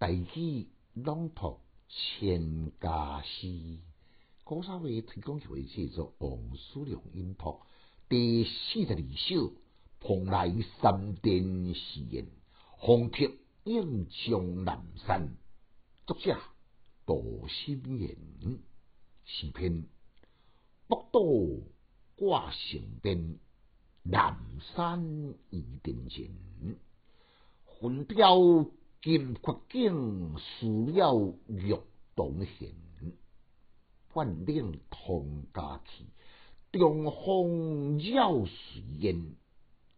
大器朗读千家诗，古早话推广协会制作王叔良音读第四十二首，蓬莱三殿诗言，红帖映江南山。作者杜心言，诗篇北斗挂城边，南山移定前，魂雕。金阔景，树了玉堂闲。万岭通家气，东风绕水烟。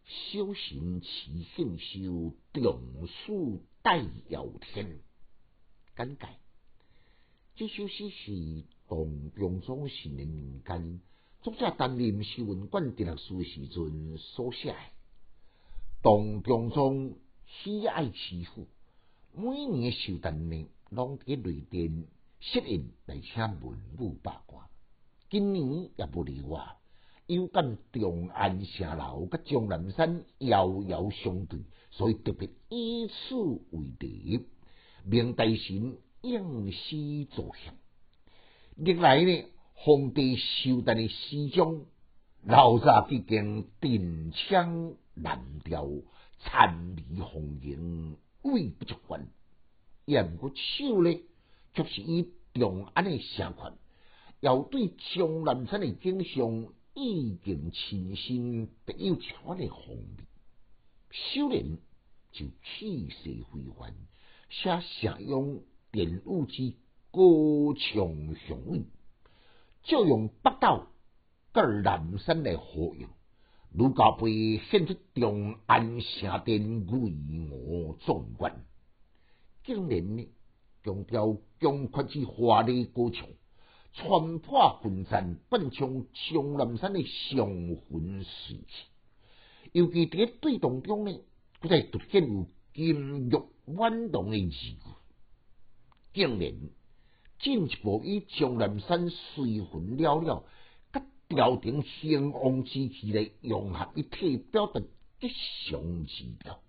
小心持兴修，中暑带遥天。简介：这首诗是唐中宗时年民间，作者担任诗文馆直隶书时阵所写。唐中宗喜爱诗赋。每年寿诞呢，拢伫雷电设宴来请文武百官。今年也不例外，有感长安城楼甲江南山遥遥相对，所以特别以此为题，明大神应诗作响。历来呢，皇帝寿诞的诗中，老早已经定枪蓝调，灿美红颜。位不足观，言过手呢，却是以长安的城群，要对江南山的景象意境清新，别有一番的风味。修炼就气势非凡，写常用典物之高强雄伟，就用北斗甲南山来合用。卢家碑显出长安城殿巍峨壮观，竟然呢强调强阔之华丽高墙，穿破群山，奔向江南山的雄浑帅气。尤其伫对当中呢，佫再凸显有金玉满堂的意句，竟然进一步以江南山水魂了了。朝廷兴旺之气来融合一体，表达吉祥之调。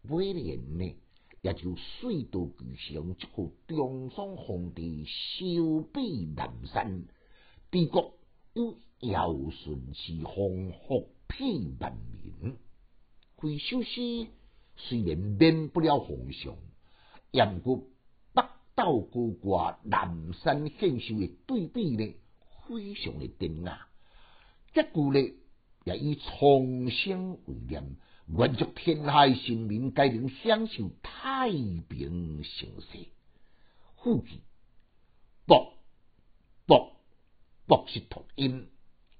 每年呢，也就水到渠成，祝贺中宗皇帝寿比南山，帝国有尧舜之风，福庇万民。回首诗虽然免不了皇上，但过北斗高挂，南山献寿的对比呢？非常的典雅，结句呢也以重生为念，愿祝天下人民皆能享受太平盛世。副句北北北是读音，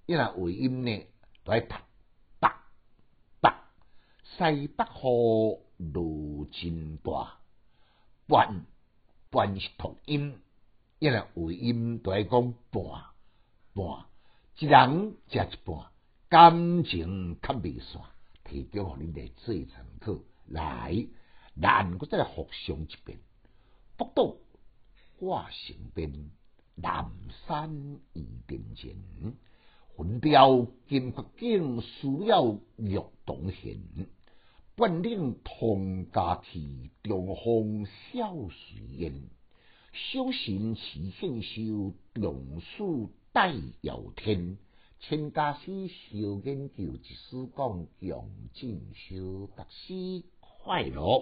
因为音呢都系读北北，西北雨路真大，半半是读音，因为音都系讲半。半一人食一半，感情较未散，提供互恁来做参考。来，咱搁再来复诵一遍：北斗挂城边，南山移定前。魂雕金发景，树了玉堂闲。半岭通家去，中风笑水烟。小心持兴修，中暑。戴尧天，千家诗小研究，一书讲强进修，读书快乐。